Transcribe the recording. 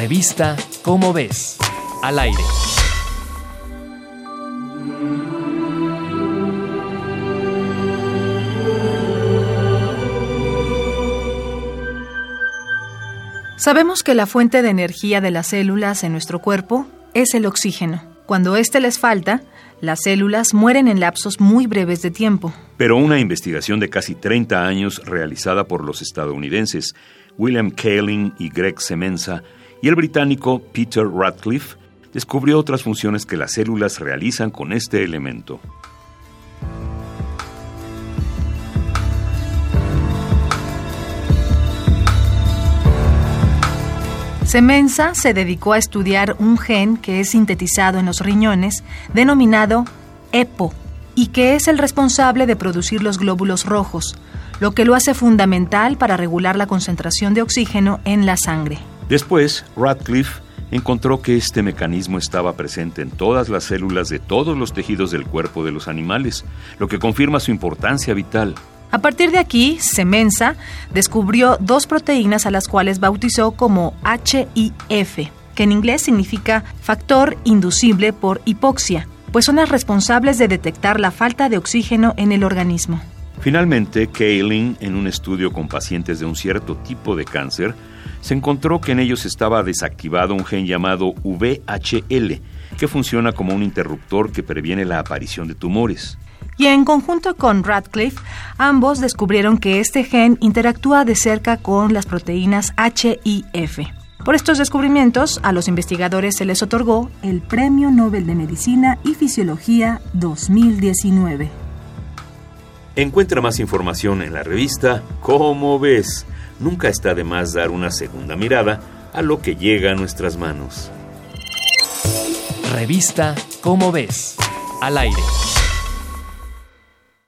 Revista Cómo ves. Al aire. Sabemos que la fuente de energía de las células en nuestro cuerpo es el oxígeno. Cuando éste les falta, las células mueren en lapsos muy breves de tiempo. Pero una investigación de casi 30 años realizada por los estadounidenses William Kaelin y Greg Semenza y el británico Peter Radcliffe descubrió otras funciones que las células realizan con este elemento. Semenza se dedicó a estudiar un gen que es sintetizado en los riñones, denominado EPO, y que es el responsable de producir los glóbulos rojos, lo que lo hace fundamental para regular la concentración de oxígeno en la sangre. Después, Radcliffe encontró que este mecanismo estaba presente en todas las células de todos los tejidos del cuerpo de los animales, lo que confirma su importancia vital. A partir de aquí, Semenza descubrió dos proteínas a las cuales bautizó como HIF, que en inglés significa factor inducible por hipoxia, pues son las responsables de detectar la falta de oxígeno en el organismo. Finalmente, Kaelin, en un estudio con pacientes de un cierto tipo de cáncer, se encontró que en ellos estaba desactivado un gen llamado VHL, que funciona como un interruptor que previene la aparición de tumores y en conjunto con Radcliffe, ambos descubrieron que este gen interactúa de cerca con las proteínas HIF. Por estos descubrimientos, a los investigadores se les otorgó el Premio Nobel de Medicina y Fisiología 2019. Encuentra más información en la revista Cómo ves. Nunca está de más dar una segunda mirada a lo que llega a nuestras manos. Revista Cómo ves. Al aire.